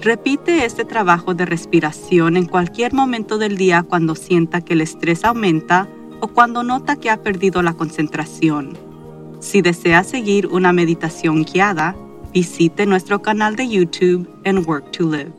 Repite este trabajo de respiración en cualquier momento del día cuando sienta que el estrés aumenta o cuando nota que ha perdido la concentración. Si desea seguir una meditación guiada, visite nuestro canal de YouTube en Work to Live.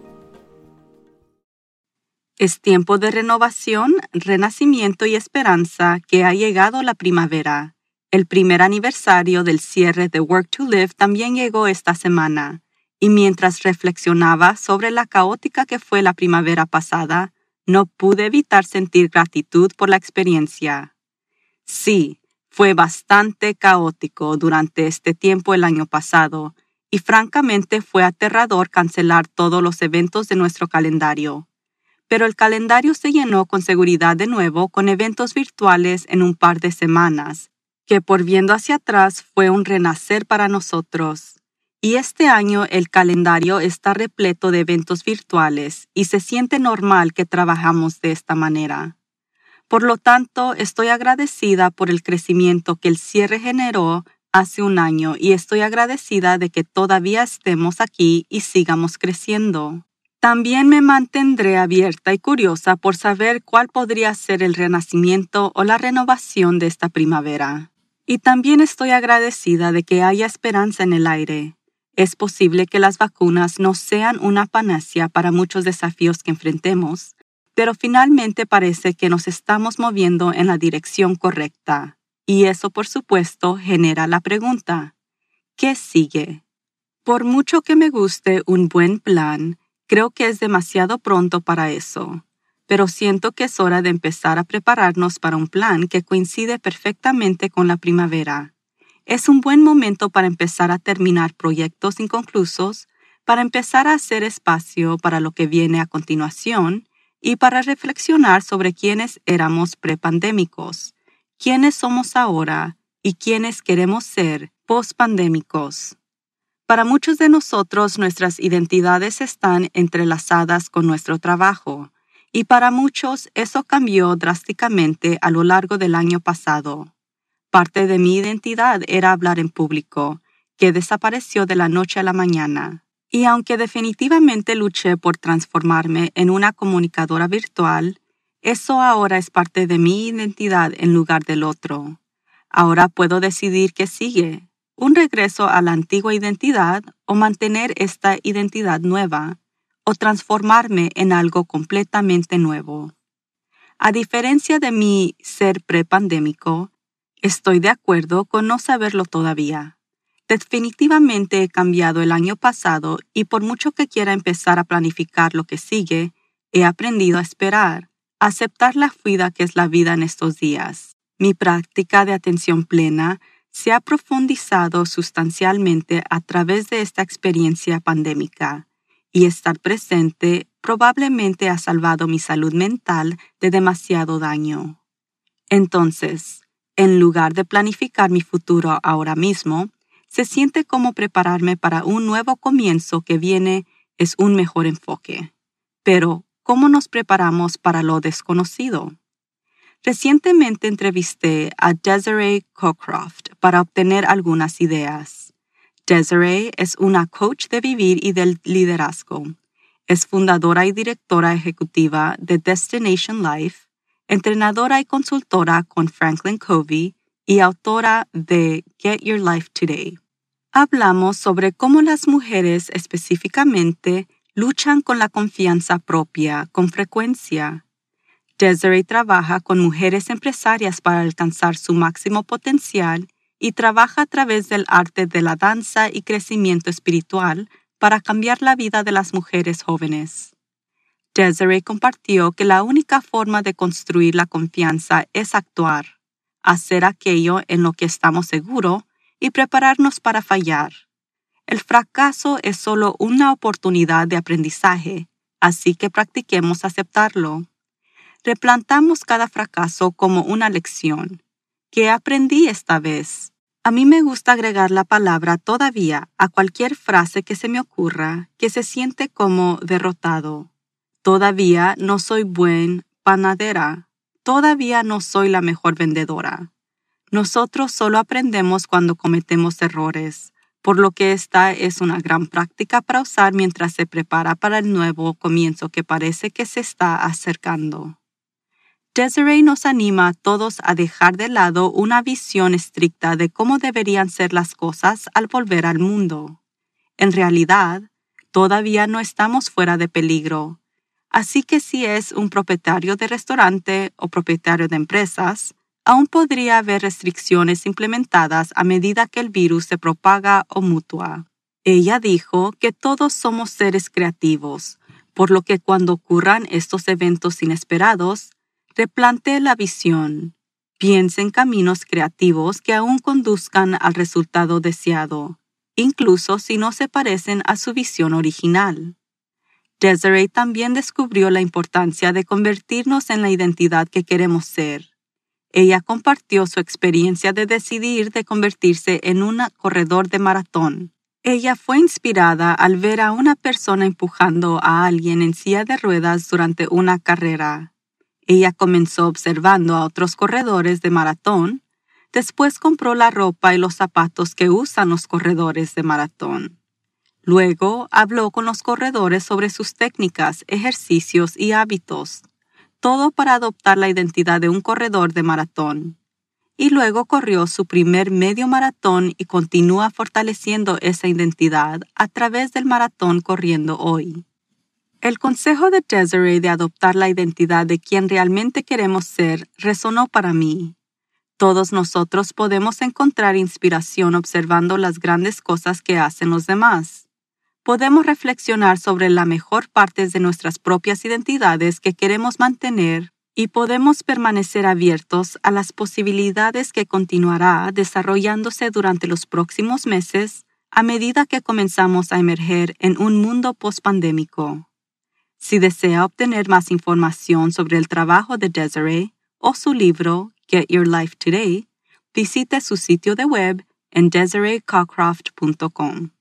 Es tiempo de renovación, renacimiento y esperanza que ha llegado la primavera. El primer aniversario del cierre de Work to Live también llegó esta semana y mientras reflexionaba sobre la caótica que fue la primavera pasada, no pude evitar sentir gratitud por la experiencia. Sí, fue bastante caótico durante este tiempo el año pasado, y francamente fue aterrador cancelar todos los eventos de nuestro calendario. Pero el calendario se llenó con seguridad de nuevo con eventos virtuales en un par de semanas, que por viendo hacia atrás fue un renacer para nosotros. Y este año el calendario está repleto de eventos virtuales y se siente normal que trabajamos de esta manera. Por lo tanto, estoy agradecida por el crecimiento que el cierre generó hace un año y estoy agradecida de que todavía estemos aquí y sigamos creciendo. También me mantendré abierta y curiosa por saber cuál podría ser el renacimiento o la renovación de esta primavera. Y también estoy agradecida de que haya esperanza en el aire es posible que las vacunas no sean una panacea para muchos desafíos que enfrentemos, pero finalmente parece que nos estamos moviendo en la dirección correcta. Y eso, por supuesto, genera la pregunta, ¿qué sigue? Por mucho que me guste un buen plan, creo que es demasiado pronto para eso, pero siento que es hora de empezar a prepararnos para un plan que coincide perfectamente con la primavera es un buen momento para empezar a terminar proyectos inconclusos, para empezar a hacer espacio para lo que viene a continuación y para reflexionar sobre quiénes éramos prepandémicos, quiénes somos ahora y quiénes queremos ser pospandémicos. Para muchos de nosotros nuestras identidades están entrelazadas con nuestro trabajo, y para muchos eso cambió drásticamente a lo largo del año pasado. Parte de mi identidad era hablar en público, que desapareció de la noche a la mañana. Y aunque definitivamente luché por transformarme en una comunicadora virtual, eso ahora es parte de mi identidad en lugar del otro. Ahora puedo decidir qué sigue, un regreso a la antigua identidad o mantener esta identidad nueva, o transformarme en algo completamente nuevo. A diferencia de mi ser prepandémico, Estoy de acuerdo con no saberlo todavía. Definitivamente he cambiado el año pasado y por mucho que quiera empezar a planificar lo que sigue, he aprendido a esperar, a aceptar la fluida que es la vida en estos días. Mi práctica de atención plena se ha profundizado sustancialmente a través de esta experiencia pandémica y estar presente probablemente ha salvado mi salud mental de demasiado daño. Entonces, en lugar de planificar mi futuro ahora mismo, se siente como prepararme para un nuevo comienzo que viene es un mejor enfoque. Pero, ¿cómo nos preparamos para lo desconocido? Recientemente entrevisté a Desiree Cockcroft para obtener algunas ideas. Desiree es una coach de vivir y del liderazgo. Es fundadora y directora ejecutiva de Destination Life entrenadora y consultora con Franklin Covey y autora de Get Your Life Today. Hablamos sobre cómo las mujeres, específicamente luchan con la confianza propia con frecuencia. Desiree trabaja con mujeres empresarias para alcanzar su máximo potencial y trabaja a través del arte de la danza y crecimiento espiritual para cambiar la vida de las mujeres jóvenes. Desiree compartió que la única forma de construir la confianza es actuar, hacer aquello en lo que estamos seguros y prepararnos para fallar. El fracaso es solo una oportunidad de aprendizaje, así que practiquemos aceptarlo. Replantamos cada fracaso como una lección. ¿Qué aprendí esta vez? A mí me gusta agregar la palabra todavía a cualquier frase que se me ocurra que se siente como derrotado. Todavía no soy buen panadera. Todavía no soy la mejor vendedora. Nosotros solo aprendemos cuando cometemos errores, por lo que esta es una gran práctica para usar mientras se prepara para el nuevo comienzo que parece que se está acercando. Desiree nos anima a todos a dejar de lado una visión estricta de cómo deberían ser las cosas al volver al mundo. En realidad, todavía no estamos fuera de peligro, así que si es un propietario de restaurante o propietario de empresas, aún podría haber restricciones implementadas a medida que el virus se propaga o mutua. Ella dijo que todos somos seres creativos, por lo que cuando ocurran estos eventos inesperados, replantee la visión. Piense en caminos creativos que aún conduzcan al resultado deseado, incluso si no se parecen a su visión original. Desiree también descubrió la importancia de convertirnos en la identidad que queremos ser ella compartió su experiencia de decidir de convertirse en un corredor de maratón. Ella fue inspirada al ver a una persona empujando a alguien en silla de ruedas durante una carrera. Ella comenzó observando a otros corredores de maratón, después compró la ropa y los zapatos que usan los corredores de maratón. Luego habló con los corredores sobre sus técnicas, ejercicios y hábitos todo para adoptar la identidad de un corredor de maratón. Y luego corrió su primer medio maratón y continúa fortaleciendo esa identidad a través del maratón corriendo hoy. El consejo de Desiree de adoptar la identidad de quien realmente queremos ser resonó para mí. Todos nosotros podemos encontrar inspiración observando las grandes cosas que hacen los demás podemos reflexionar sobre la mejor parte de nuestras propias identidades que queremos mantener y podemos permanecer abiertos a las posibilidades que continuará desarrollándose durante los próximos meses a medida que comenzamos a emerger en un mundo pospandémico. Si desea obtener más información sobre el trabajo de Desiree o su libro Get Your Life Today, visite su sitio de web en desireecockcroft.com.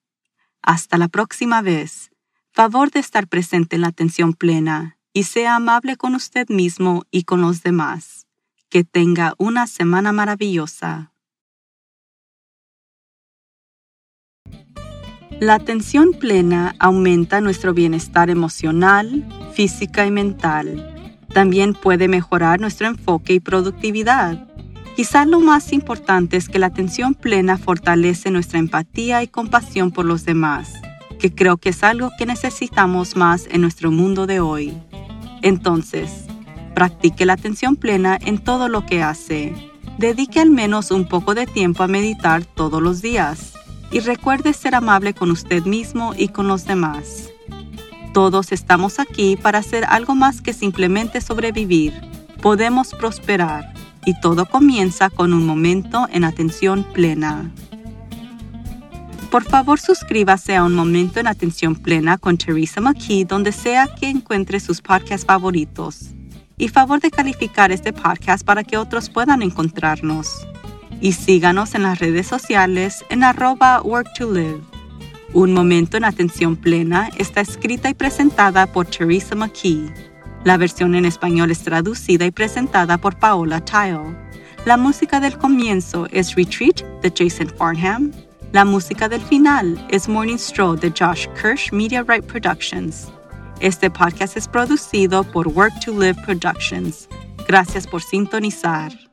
Hasta la próxima vez. Favor de estar presente en la atención plena y sea amable con usted mismo y con los demás. Que tenga una semana maravillosa. La atención plena aumenta nuestro bienestar emocional, física y mental. También puede mejorar nuestro enfoque y productividad. Quizá lo más importante es que la atención plena fortalece nuestra empatía y compasión por los demás, que creo que es algo que necesitamos más en nuestro mundo de hoy. Entonces, practique la atención plena en todo lo que hace. Dedique al menos un poco de tiempo a meditar todos los días y recuerde ser amable con usted mismo y con los demás. Todos estamos aquí para hacer algo más que simplemente sobrevivir. Podemos prosperar y todo comienza con un momento en atención plena. Por favor, suscríbase a Un Momento en Atención Plena con Teresa McKee donde sea que encuentre sus podcasts favoritos. Y favor de calificar este podcast para que otros puedan encontrarnos. Y síganos en las redes sociales en arroba work to live. Un Momento en Atención Plena está escrita y presentada por Teresa McKee. La versión en español es traducida y presentada por Paola Tile. La música del comienzo es Retreat de Jason Farnham. La música del final es Morning Stroll de Josh Kirsch Media Right Productions. Este podcast es producido por Work to Live Productions. Gracias por sintonizar.